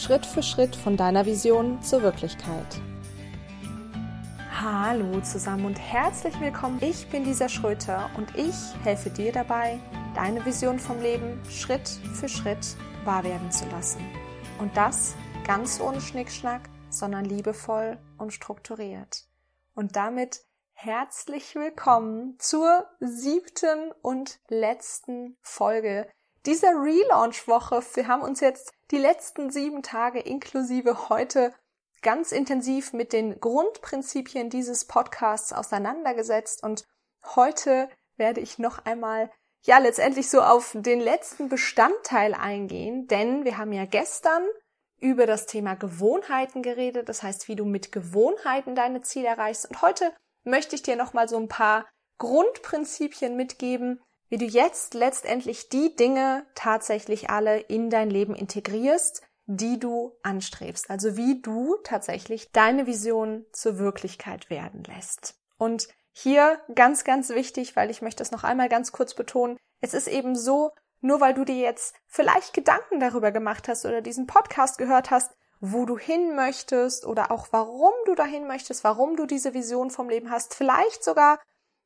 Schritt für Schritt von deiner Vision zur Wirklichkeit. Hallo zusammen und herzlich willkommen. Ich bin Lisa Schröter und ich helfe dir dabei, deine Vision vom Leben Schritt für Schritt wahr werden zu lassen. Und das ganz ohne Schnickschnack, sondern liebevoll und strukturiert. Und damit herzlich willkommen zur siebten und letzten Folge dieser Relaunch-Woche. Wir haben uns jetzt die letzten sieben Tage inklusive heute ganz intensiv mit den Grundprinzipien dieses Podcasts auseinandergesetzt. Und heute werde ich noch einmal ja letztendlich so auf den letzten Bestandteil eingehen, denn wir haben ja gestern über das Thema Gewohnheiten geredet, das heißt, wie du mit Gewohnheiten deine Ziele erreichst. Und heute möchte ich dir noch mal so ein paar Grundprinzipien mitgeben, wie du jetzt letztendlich die Dinge tatsächlich alle in dein Leben integrierst, die du anstrebst. Also wie du tatsächlich deine Vision zur Wirklichkeit werden lässt. Und hier ganz, ganz wichtig, weil ich möchte es noch einmal ganz kurz betonen, es ist eben so, nur weil du dir jetzt vielleicht Gedanken darüber gemacht hast oder diesen Podcast gehört hast, wo du hin möchtest oder auch warum du dahin möchtest, warum du diese Vision vom Leben hast, vielleicht sogar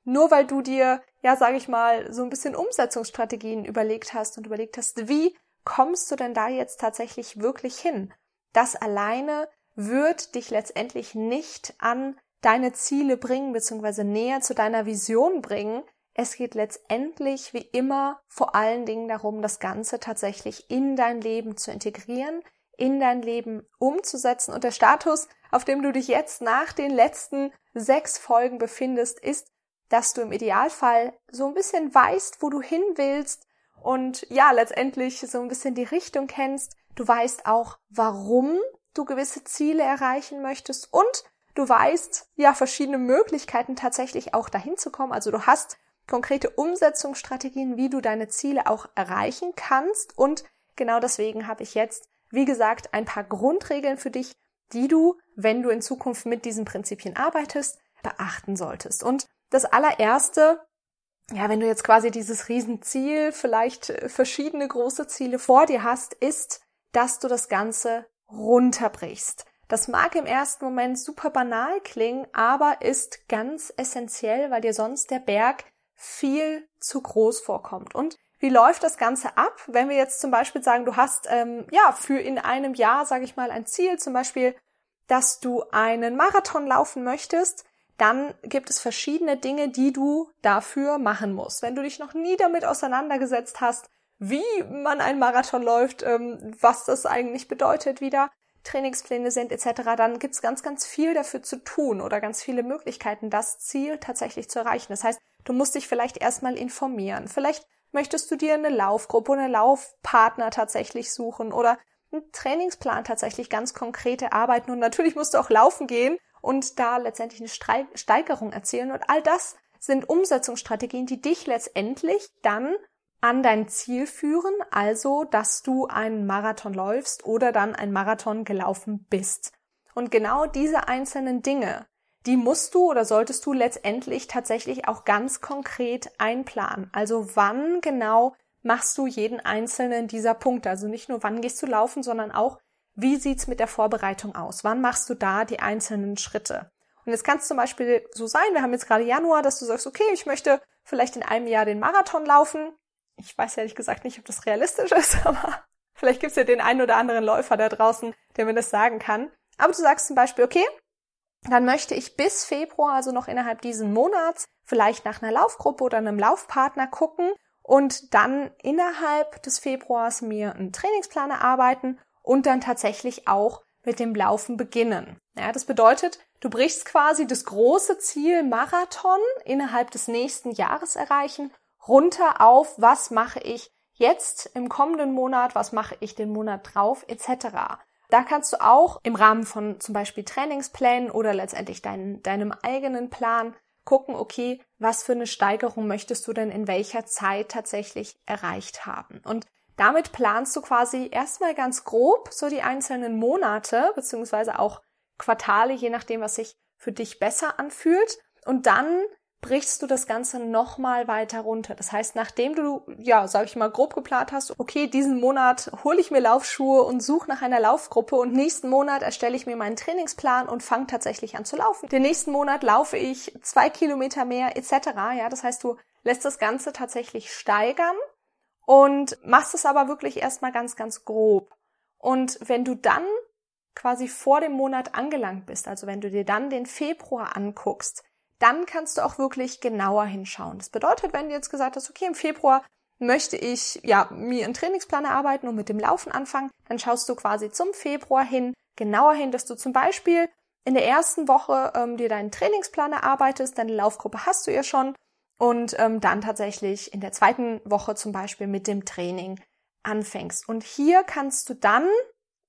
nur weil du dir, ja, sage ich mal, so ein bisschen Umsetzungsstrategien überlegt hast und überlegt hast, wie kommst du denn da jetzt tatsächlich wirklich hin? Das alleine wird dich letztendlich nicht an deine Ziele bringen, beziehungsweise näher zu deiner Vision bringen. Es geht letztendlich wie immer vor allen Dingen darum, das Ganze tatsächlich in dein Leben zu integrieren, in dein Leben umzusetzen. Und der Status, auf dem du dich jetzt nach den letzten sechs Folgen befindest, ist, dass du im Idealfall so ein bisschen weißt, wo du hin willst, und ja, letztendlich so ein bisschen die Richtung kennst. Du weißt auch, warum du gewisse Ziele erreichen möchtest und du weißt ja verschiedene Möglichkeiten tatsächlich auch dahin zu kommen. Also du hast konkrete Umsetzungsstrategien, wie du deine Ziele auch erreichen kannst und genau deswegen habe ich jetzt, wie gesagt, ein paar Grundregeln für dich, die du, wenn du in Zukunft mit diesen Prinzipien arbeitest, beachten solltest. Und das allererste ja, wenn du jetzt quasi dieses Riesenziel, vielleicht äh, verschiedene große Ziele vor dir hast, ist, dass du das Ganze runterbrichst. Das mag im ersten Moment super banal klingen, aber ist ganz essentiell, weil dir sonst der Berg viel zu groß vorkommt. Und wie läuft das Ganze ab, wenn wir jetzt zum Beispiel sagen, du hast ähm, ja für in einem Jahr, sage ich mal, ein Ziel, zum Beispiel, dass du einen Marathon laufen möchtest, dann gibt es verschiedene Dinge, die du dafür machen musst. Wenn du dich noch nie damit auseinandergesetzt hast, wie man einen Marathon läuft, ähm, was das eigentlich bedeutet, wie da Trainingspläne sind etc., dann gibt's ganz, ganz viel dafür zu tun oder ganz viele Möglichkeiten, das Ziel tatsächlich zu erreichen. Das heißt, du musst dich vielleicht erstmal informieren. Vielleicht möchtest du dir eine Laufgruppe, eine Laufpartner tatsächlich suchen oder einen Trainingsplan tatsächlich ganz konkret erarbeiten. Und natürlich musst du auch laufen gehen und da letztendlich eine Steigerung erzielen. Und all das sind Umsetzungsstrategien, die dich letztendlich dann an dein Ziel führen, also dass du einen Marathon läufst oder dann ein Marathon gelaufen bist. Und genau diese einzelnen Dinge, die musst du oder solltest du letztendlich tatsächlich auch ganz konkret einplanen. Also wann genau machst du jeden einzelnen dieser Punkte? Also nicht nur wann gehst du laufen, sondern auch wie sieht's mit der Vorbereitung aus? Wann machst du da die einzelnen Schritte? Und jetzt kann es zum Beispiel so sein, wir haben jetzt gerade Januar, dass du sagst, okay, ich möchte vielleicht in einem Jahr den Marathon laufen. Ich weiß ehrlich gesagt nicht, ob das realistisch ist, aber vielleicht gibt's ja den einen oder anderen Läufer da draußen, der mir das sagen kann. Aber du sagst zum Beispiel, okay, dann möchte ich bis Februar, also noch innerhalb diesen Monats, vielleicht nach einer Laufgruppe oder einem Laufpartner gucken und dann innerhalb des Februars mir einen Trainingsplan erarbeiten und dann tatsächlich auch mit dem Laufen beginnen. Ja, das bedeutet, du brichst quasi das große Ziel Marathon innerhalb des nächsten Jahres erreichen runter auf, was mache ich jetzt im kommenden Monat, was mache ich den Monat drauf, etc. Da kannst du auch im Rahmen von zum Beispiel Trainingsplänen oder letztendlich dein, deinem eigenen Plan gucken, okay, was für eine Steigerung möchtest du denn in welcher Zeit tatsächlich erreicht haben. Und damit planst du quasi erstmal ganz grob so die einzelnen Monate beziehungsweise auch Quartale, je nachdem, was sich für dich besser anfühlt. Und dann brichst du das Ganze nochmal weiter runter. Das heißt, nachdem du, ja, sag ich mal, grob geplant hast, okay, diesen Monat hole ich mir Laufschuhe und suche nach einer Laufgruppe und nächsten Monat erstelle ich mir meinen Trainingsplan und fange tatsächlich an zu laufen. Den nächsten Monat laufe ich zwei Kilometer mehr etc. Ja, das heißt, du lässt das Ganze tatsächlich steigern und machst es aber wirklich erstmal ganz, ganz grob. Und wenn du dann quasi vor dem Monat angelangt bist, also wenn du dir dann den Februar anguckst, dann kannst du auch wirklich genauer hinschauen. Das bedeutet, wenn du jetzt gesagt hast, okay, im Februar möchte ich ja mir einen Trainingsplan erarbeiten und mit dem Laufen anfangen, dann schaust du quasi zum Februar hin, genauer hin, dass du zum Beispiel in der ersten Woche ähm, dir deinen Trainingsplan erarbeitest, deine Laufgruppe hast du ja schon und ähm, dann tatsächlich in der zweiten Woche zum Beispiel mit dem Training anfängst. Und hier kannst du dann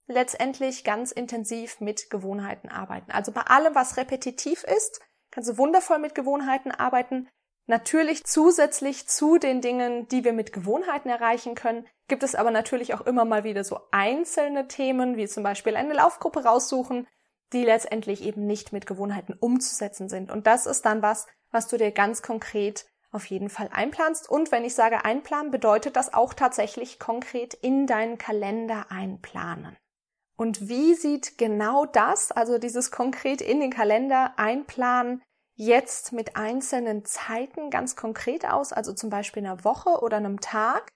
letztendlich ganz intensiv mit Gewohnheiten arbeiten. Also bei allem, was repetitiv ist, kannst du wundervoll mit Gewohnheiten arbeiten. Natürlich zusätzlich zu den Dingen, die wir mit Gewohnheiten erreichen können, gibt es aber natürlich auch immer mal wieder so einzelne Themen, wie zum Beispiel eine Laufgruppe raussuchen, die letztendlich eben nicht mit Gewohnheiten umzusetzen sind. Und das ist dann was, was du dir ganz konkret auf jeden Fall einplanst. Und wenn ich sage einplanen, bedeutet das auch tatsächlich konkret in deinen Kalender einplanen. Und wie sieht genau das, also dieses konkret in den Kalender einplanen, jetzt mit einzelnen Zeiten ganz konkret aus, also zum Beispiel einer Woche oder einem Tag?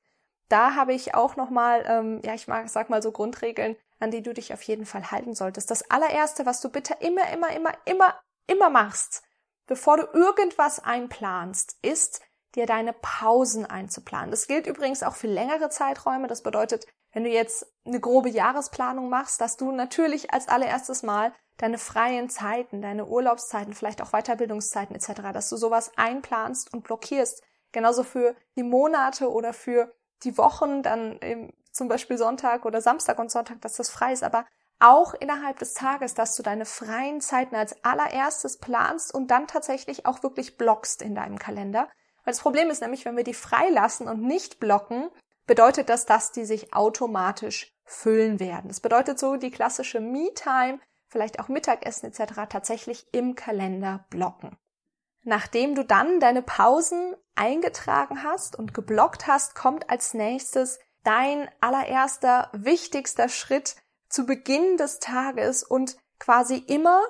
Da habe ich auch nochmal, ähm, ja, ich mag, sag mal so Grundregeln, an die du dich auf jeden Fall halten solltest. Das allererste, was du bitte immer, immer, immer, immer, immer machst, bevor du irgendwas einplanst, ist, dir deine Pausen einzuplanen. Das gilt übrigens auch für längere Zeiträume. Das bedeutet, wenn du jetzt eine grobe Jahresplanung machst, dass du natürlich als allererstes Mal deine freien Zeiten, deine Urlaubszeiten, vielleicht auch Weiterbildungszeiten etc., dass du sowas einplanst und blockierst. Genauso für die Monate oder für die Wochen, dann zum Beispiel Sonntag oder Samstag und Sonntag, dass das frei ist. Aber auch innerhalb des Tages, dass du deine freien Zeiten als allererstes planst und dann tatsächlich auch wirklich blockst in deinem Kalender. Weil das Problem ist nämlich, wenn wir die freilassen und nicht blocken, bedeutet das, dass die sich automatisch füllen werden. Das bedeutet so die klassische Me-Time, vielleicht auch Mittagessen etc. tatsächlich im Kalender blocken. Nachdem du dann deine Pausen eingetragen hast und geblockt hast, kommt als nächstes dein allererster, wichtigster Schritt zu Beginn des Tages und quasi immer,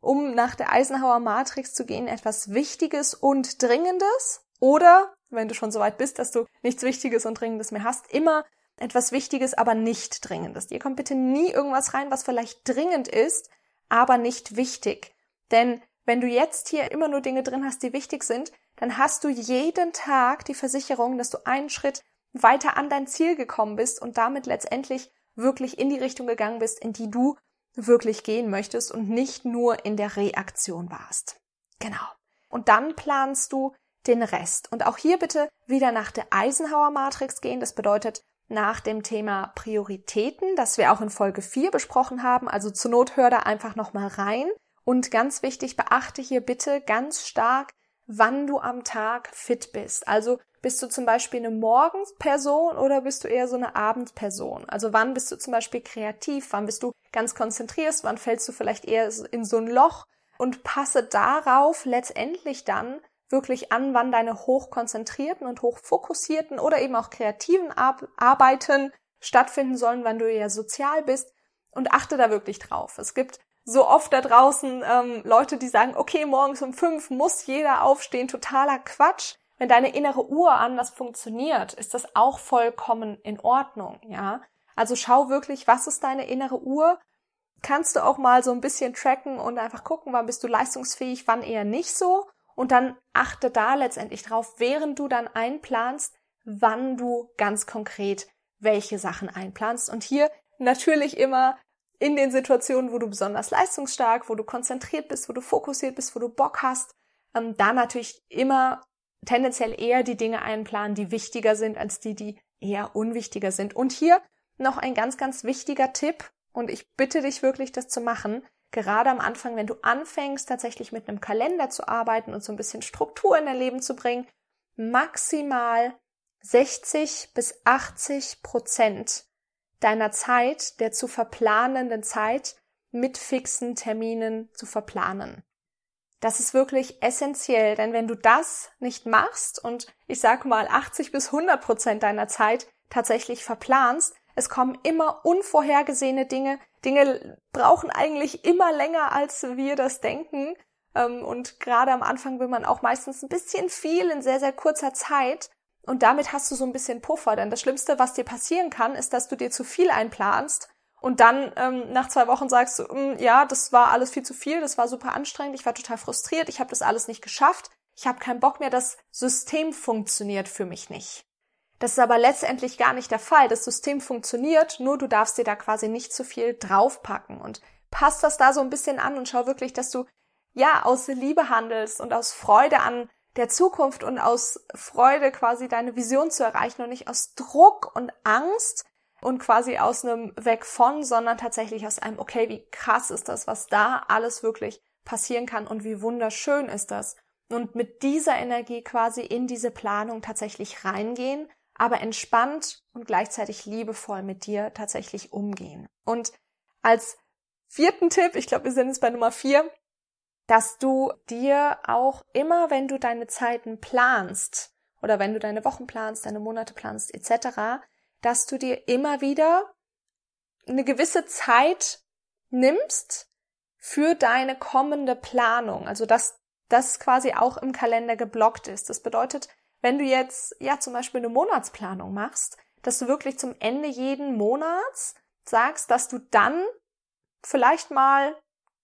um nach der Eisenhower Matrix zu gehen, etwas Wichtiges und Dringendes oder, wenn du schon so weit bist, dass du nichts Wichtiges und Dringendes mehr hast, immer etwas Wichtiges, aber nicht Dringendes. Dir kommt bitte nie irgendwas rein, was vielleicht dringend ist, aber nicht wichtig. Denn wenn du jetzt hier immer nur Dinge drin hast, die wichtig sind, dann hast du jeden Tag die Versicherung, dass du einen Schritt weiter an dein Ziel gekommen bist und damit letztendlich wirklich in die Richtung gegangen bist, in die du wirklich gehen möchtest und nicht nur in der Reaktion warst. Genau. Und dann planst du den Rest. Und auch hier bitte wieder nach der Eisenhower Matrix gehen. Das bedeutet nach dem Thema Prioritäten, das wir auch in Folge 4 besprochen haben. Also zur Not hör da einfach nochmal rein. Und ganz wichtig, beachte hier bitte ganz stark, wann du am Tag fit bist. Also bist du zum Beispiel eine Morgensperson oder bist du eher so eine Abendperson? Also wann bist du zum Beispiel kreativ? Wann bist du ganz konzentriert? Wann fällst du vielleicht eher in so ein Loch? Und passe darauf letztendlich dann wirklich an, wann deine hochkonzentrierten und hochfokussierten oder eben auch kreativen Ar Arbeiten stattfinden sollen, wann du eher sozial bist und achte da wirklich drauf. Es gibt so oft da draußen ähm, Leute, die sagen, okay, morgens um fünf muss jeder aufstehen, totaler Quatsch wenn deine innere Uhr anders funktioniert, ist das auch vollkommen in Ordnung, ja. Also schau wirklich, was ist deine innere Uhr? Kannst du auch mal so ein bisschen tracken und einfach gucken, wann bist du leistungsfähig, wann eher nicht so? Und dann achte da letztendlich drauf, während du dann einplanst, wann du ganz konkret welche Sachen einplanst. Und hier natürlich immer in den Situationen, wo du besonders leistungsstark, wo du konzentriert bist, wo du fokussiert bist, wo du Bock hast, ähm, da natürlich immer tendenziell eher die Dinge einplanen, die wichtiger sind, als die, die eher unwichtiger sind. Und hier noch ein ganz, ganz wichtiger Tipp, und ich bitte dich wirklich, das zu machen, gerade am Anfang, wenn du anfängst, tatsächlich mit einem Kalender zu arbeiten und so ein bisschen Struktur in dein Leben zu bringen, maximal 60 bis 80 Prozent deiner Zeit, der zu verplanenden Zeit, mit fixen Terminen zu verplanen. Das ist wirklich essentiell, denn wenn du das nicht machst und ich sage mal 80 bis 100 Prozent deiner Zeit tatsächlich verplanst, es kommen immer unvorhergesehene Dinge. Dinge brauchen eigentlich immer länger, als wir das denken. Ähm, und gerade am Anfang will man auch meistens ein bisschen viel in sehr, sehr kurzer Zeit. Und damit hast du so ein bisschen Puffer. Denn das Schlimmste, was dir passieren kann, ist, dass du dir zu viel einplanst und dann ähm, nach zwei Wochen sagst du, mm, ja, das war alles viel zu viel, das war super anstrengend, ich war total frustriert, ich habe das alles nicht geschafft, ich habe keinen Bock mehr, das System funktioniert für mich nicht. Das ist aber letztendlich gar nicht der Fall. Das System funktioniert, nur du darfst dir da quasi nicht zu viel draufpacken und passt das da so ein bisschen an und schau wirklich, dass du ja aus Liebe handelst und aus Freude an der Zukunft und aus Freude quasi deine Vision zu erreichen und nicht aus Druck und Angst und quasi aus einem Weg von, sondern tatsächlich aus einem, okay, wie krass ist das, was da alles wirklich passieren kann und wie wunderschön ist das. Und mit dieser Energie quasi in diese Planung tatsächlich reingehen, aber entspannt und gleichzeitig liebevoll mit dir tatsächlich umgehen. Und als vierten Tipp, ich glaube, wir sind jetzt bei Nummer vier, dass du dir auch immer, wenn du deine Zeiten planst oder wenn du deine Wochen planst, deine Monate planst etc., dass du dir immer wieder eine gewisse Zeit nimmst für deine kommende Planung. Also dass das quasi auch im Kalender geblockt ist. Das bedeutet, wenn du jetzt ja zum Beispiel eine Monatsplanung machst, dass du wirklich zum Ende jeden Monats sagst, dass du dann vielleicht mal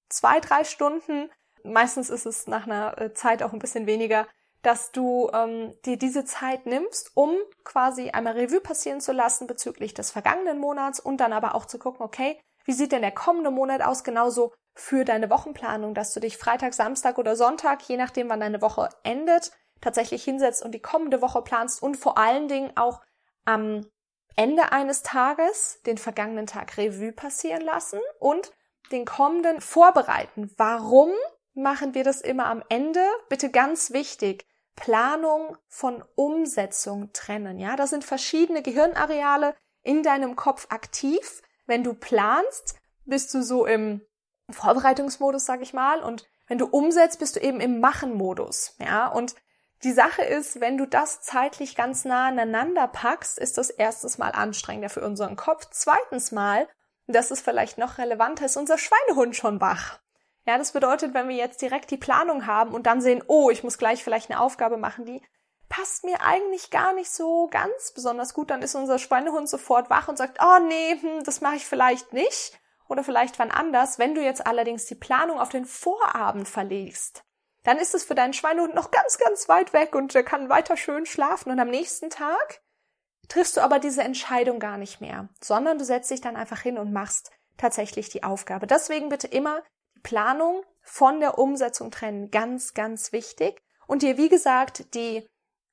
zwei, drei Stunden meistens ist es nach einer äh, Zeit auch ein bisschen weniger, dass du ähm, dir diese Zeit nimmst, um quasi einmal Revue passieren zu lassen bezüglich des vergangenen Monats und dann aber auch zu gucken, okay, wie sieht denn der kommende Monat aus, genauso für deine Wochenplanung, dass du dich Freitag, Samstag oder Sonntag, je nachdem wann deine Woche endet, tatsächlich hinsetzt und die kommende Woche planst und vor allen Dingen auch am Ende eines Tages den vergangenen Tag Revue passieren lassen und den kommenden vorbereiten. Warum machen wir das immer am Ende. Bitte ganz wichtig. Planung von Umsetzung trennen. Ja, da sind verschiedene Gehirnareale in deinem Kopf aktiv. Wenn du planst, bist du so im Vorbereitungsmodus, sag ich mal, und wenn du umsetzt, bist du eben im Machen-Modus. Ja, und die Sache ist, wenn du das zeitlich ganz nah aneinander packst, ist das erstens mal anstrengender für unseren Kopf. Zweitens mal, das ist vielleicht noch relevanter, ist unser Schweinehund schon wach. Ja, das bedeutet, wenn wir jetzt direkt die Planung haben und dann sehen, oh, ich muss gleich vielleicht eine Aufgabe machen, die passt mir eigentlich gar nicht so ganz besonders gut, dann ist unser Schweinehund sofort wach und sagt, oh nee, hm, das mache ich vielleicht nicht oder vielleicht wann anders. Wenn du jetzt allerdings die Planung auf den Vorabend verlegst, dann ist es für deinen Schweinehund noch ganz, ganz weit weg und der kann weiter schön schlafen und am nächsten Tag triffst du aber diese Entscheidung gar nicht mehr, sondern du setzt dich dann einfach hin und machst tatsächlich die Aufgabe. Deswegen bitte immer Planung von der Umsetzung trennen. Ganz, ganz wichtig. Und dir, wie gesagt, die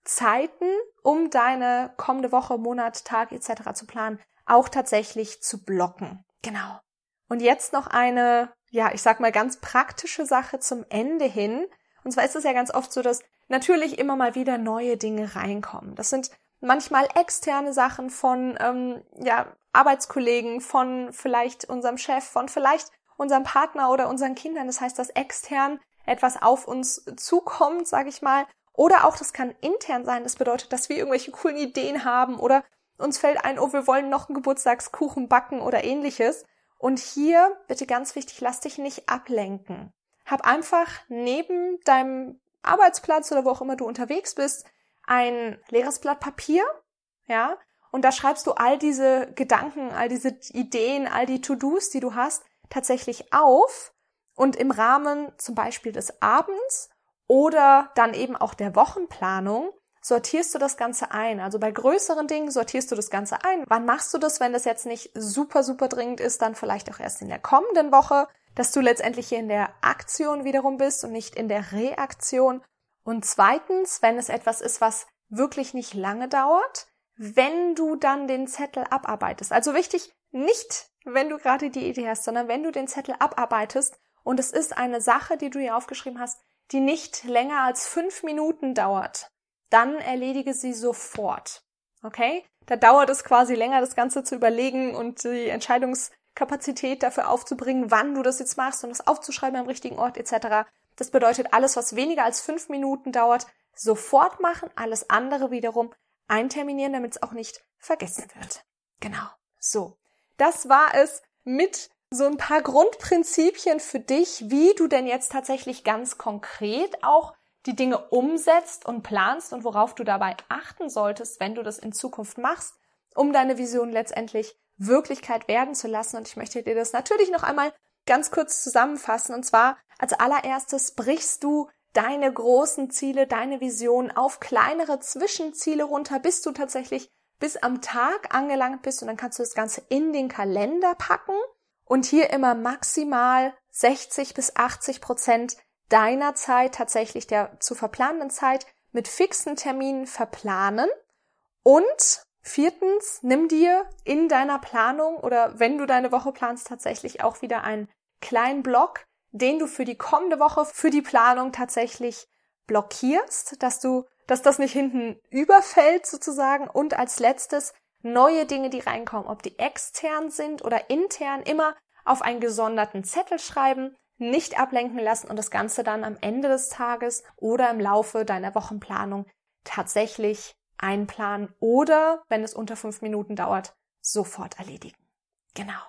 Zeiten, um deine kommende Woche, Monat, Tag etc. zu planen, auch tatsächlich zu blocken. Genau. Und jetzt noch eine, ja, ich sag mal ganz praktische Sache zum Ende hin. Und zwar ist es ja ganz oft so, dass natürlich immer mal wieder neue Dinge reinkommen. Das sind manchmal externe Sachen von ähm, ja, Arbeitskollegen, von vielleicht unserem Chef, von vielleicht unserem Partner oder unseren Kindern. Das heißt, dass extern etwas auf uns zukommt, sage ich mal. Oder auch, das kann intern sein. Das bedeutet, dass wir irgendwelche coolen Ideen haben oder uns fällt ein, oh, wir wollen noch einen Geburtstagskuchen backen oder ähnliches. Und hier, bitte ganz wichtig, lass dich nicht ablenken. Hab einfach neben deinem Arbeitsplatz oder wo auch immer du unterwegs bist, ein leeres Blatt Papier, ja, und da schreibst du all diese Gedanken, all diese Ideen, all die To-Dos, die du hast, tatsächlich auf und im Rahmen zum Beispiel des Abends oder dann eben auch der Wochenplanung sortierst du das Ganze ein. Also bei größeren Dingen sortierst du das Ganze ein. Wann machst du das, wenn das jetzt nicht super, super dringend ist, dann vielleicht auch erst in der kommenden Woche, dass du letztendlich hier in der Aktion wiederum bist und nicht in der Reaktion. Und zweitens, wenn es etwas ist, was wirklich nicht lange dauert, wenn du dann den Zettel abarbeitest. Also wichtig, nicht wenn du gerade die Idee hast, sondern wenn du den Zettel abarbeitest und es ist eine Sache, die du hier aufgeschrieben hast, die nicht länger als fünf Minuten dauert, dann erledige sie sofort. Okay? Da dauert es quasi länger, das Ganze zu überlegen und die Entscheidungskapazität dafür aufzubringen, wann du das jetzt machst und das aufzuschreiben am richtigen Ort etc. Das bedeutet, alles, was weniger als fünf Minuten dauert, sofort machen, alles andere wiederum einterminieren, damit es auch nicht vergessen wird. Genau. So. Das war es mit so ein paar Grundprinzipien für dich, wie du denn jetzt tatsächlich ganz konkret auch die Dinge umsetzt und planst und worauf du dabei achten solltest, wenn du das in Zukunft machst, um deine Vision letztendlich Wirklichkeit werden zu lassen. Und ich möchte dir das natürlich noch einmal ganz kurz zusammenfassen. Und zwar als allererstes brichst du deine großen Ziele, deine Vision auf kleinere Zwischenziele runter, bis du tatsächlich bis am Tag angelangt bist und dann kannst du das Ganze in den Kalender packen und hier immer maximal 60 bis 80 Prozent deiner Zeit, tatsächlich der zu verplanenden Zeit, mit fixen Terminen verplanen. Und viertens, nimm dir in deiner Planung oder wenn du deine Woche planst, tatsächlich auch wieder einen kleinen Block, den du für die kommende Woche, für die Planung tatsächlich blockierst, dass du, dass das nicht hinten überfällt sozusagen. Und als letztes neue Dinge, die reinkommen, ob die extern sind oder intern, immer auf einen gesonderten Zettel schreiben, nicht ablenken lassen und das Ganze dann am Ende des Tages oder im Laufe deiner Wochenplanung tatsächlich einplanen oder, wenn es unter fünf Minuten dauert, sofort erledigen. Genau.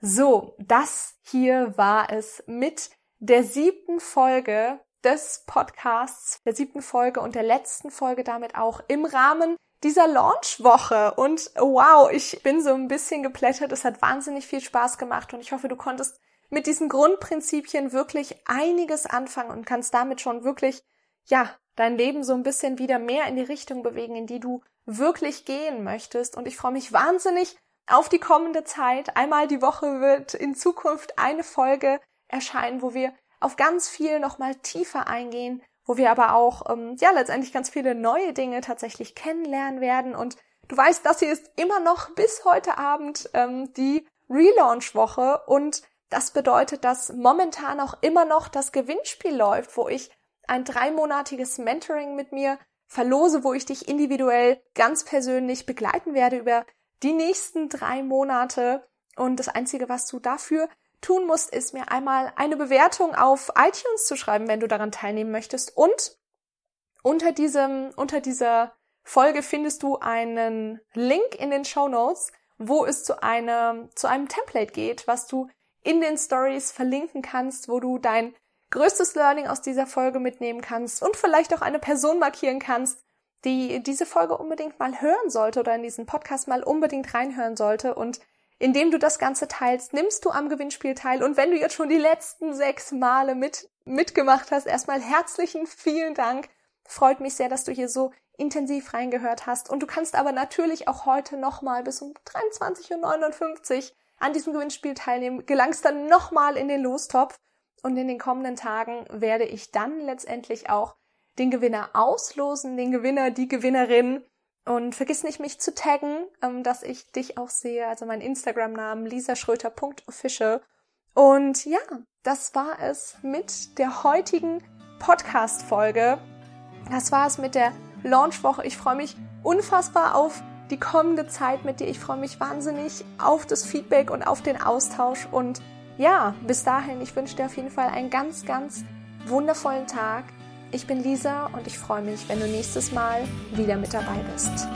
So, das hier war es mit der siebten Folge des Podcasts, der siebten Folge und der letzten Folge damit auch im Rahmen dieser Launchwoche. Und wow, ich bin so ein bisschen geplättet. Es hat wahnsinnig viel Spaß gemacht und ich hoffe, du konntest mit diesen Grundprinzipien wirklich einiges anfangen und kannst damit schon wirklich, ja, dein Leben so ein bisschen wieder mehr in die Richtung bewegen, in die du wirklich gehen möchtest. Und ich freue mich wahnsinnig auf die kommende Zeit. Einmal die Woche wird in Zukunft eine Folge erscheinen, wo wir auf ganz viel nochmal tiefer eingehen, wo wir aber auch, ähm, ja, letztendlich ganz viele neue Dinge tatsächlich kennenlernen werden. Und du weißt, das hier ist immer noch bis heute Abend ähm, die Relaunch-Woche und das bedeutet, dass momentan auch immer noch das Gewinnspiel läuft, wo ich ein dreimonatiges Mentoring mit mir verlose, wo ich dich individuell ganz persönlich begleiten werde über die nächsten drei Monate. Und das Einzige, was du dafür tun musst, ist mir einmal eine Bewertung auf iTunes zu schreiben, wenn du daran teilnehmen möchtest. Und unter diesem, unter dieser Folge findest du einen Link in den Show Notes, wo es zu einem, zu einem Template geht, was du in den Stories verlinken kannst, wo du dein größtes Learning aus dieser Folge mitnehmen kannst und vielleicht auch eine Person markieren kannst, die diese Folge unbedingt mal hören sollte oder in diesen Podcast mal unbedingt reinhören sollte. Und indem du das Ganze teilst, nimmst du am Gewinnspiel teil. Und wenn du jetzt schon die letzten sechs Male mit, mitgemacht hast, erstmal herzlichen vielen Dank. Freut mich sehr, dass du hier so intensiv reingehört hast. Und du kannst aber natürlich auch heute nochmal bis um 23.59 Uhr an diesem Gewinnspiel teilnehmen, gelangst dann nochmal in den Lostopf und in den kommenden Tagen werde ich dann letztendlich auch den Gewinner auslosen, den Gewinner, die Gewinnerin. Und vergiss nicht, mich zu taggen, ähm, dass ich dich auch sehe, also mein Instagram-Namen lisaschröter.official. Und ja, das war es mit der heutigen Podcast-Folge. Das war es mit der Launchwoche. Ich freue mich unfassbar auf die kommende Zeit mit dir. Ich freue mich wahnsinnig auf das Feedback und auf den Austausch. Und ja, bis dahin, ich wünsche dir auf jeden Fall einen ganz, ganz wundervollen Tag. Ich bin Lisa und ich freue mich, wenn du nächstes Mal wieder mit dabei bist.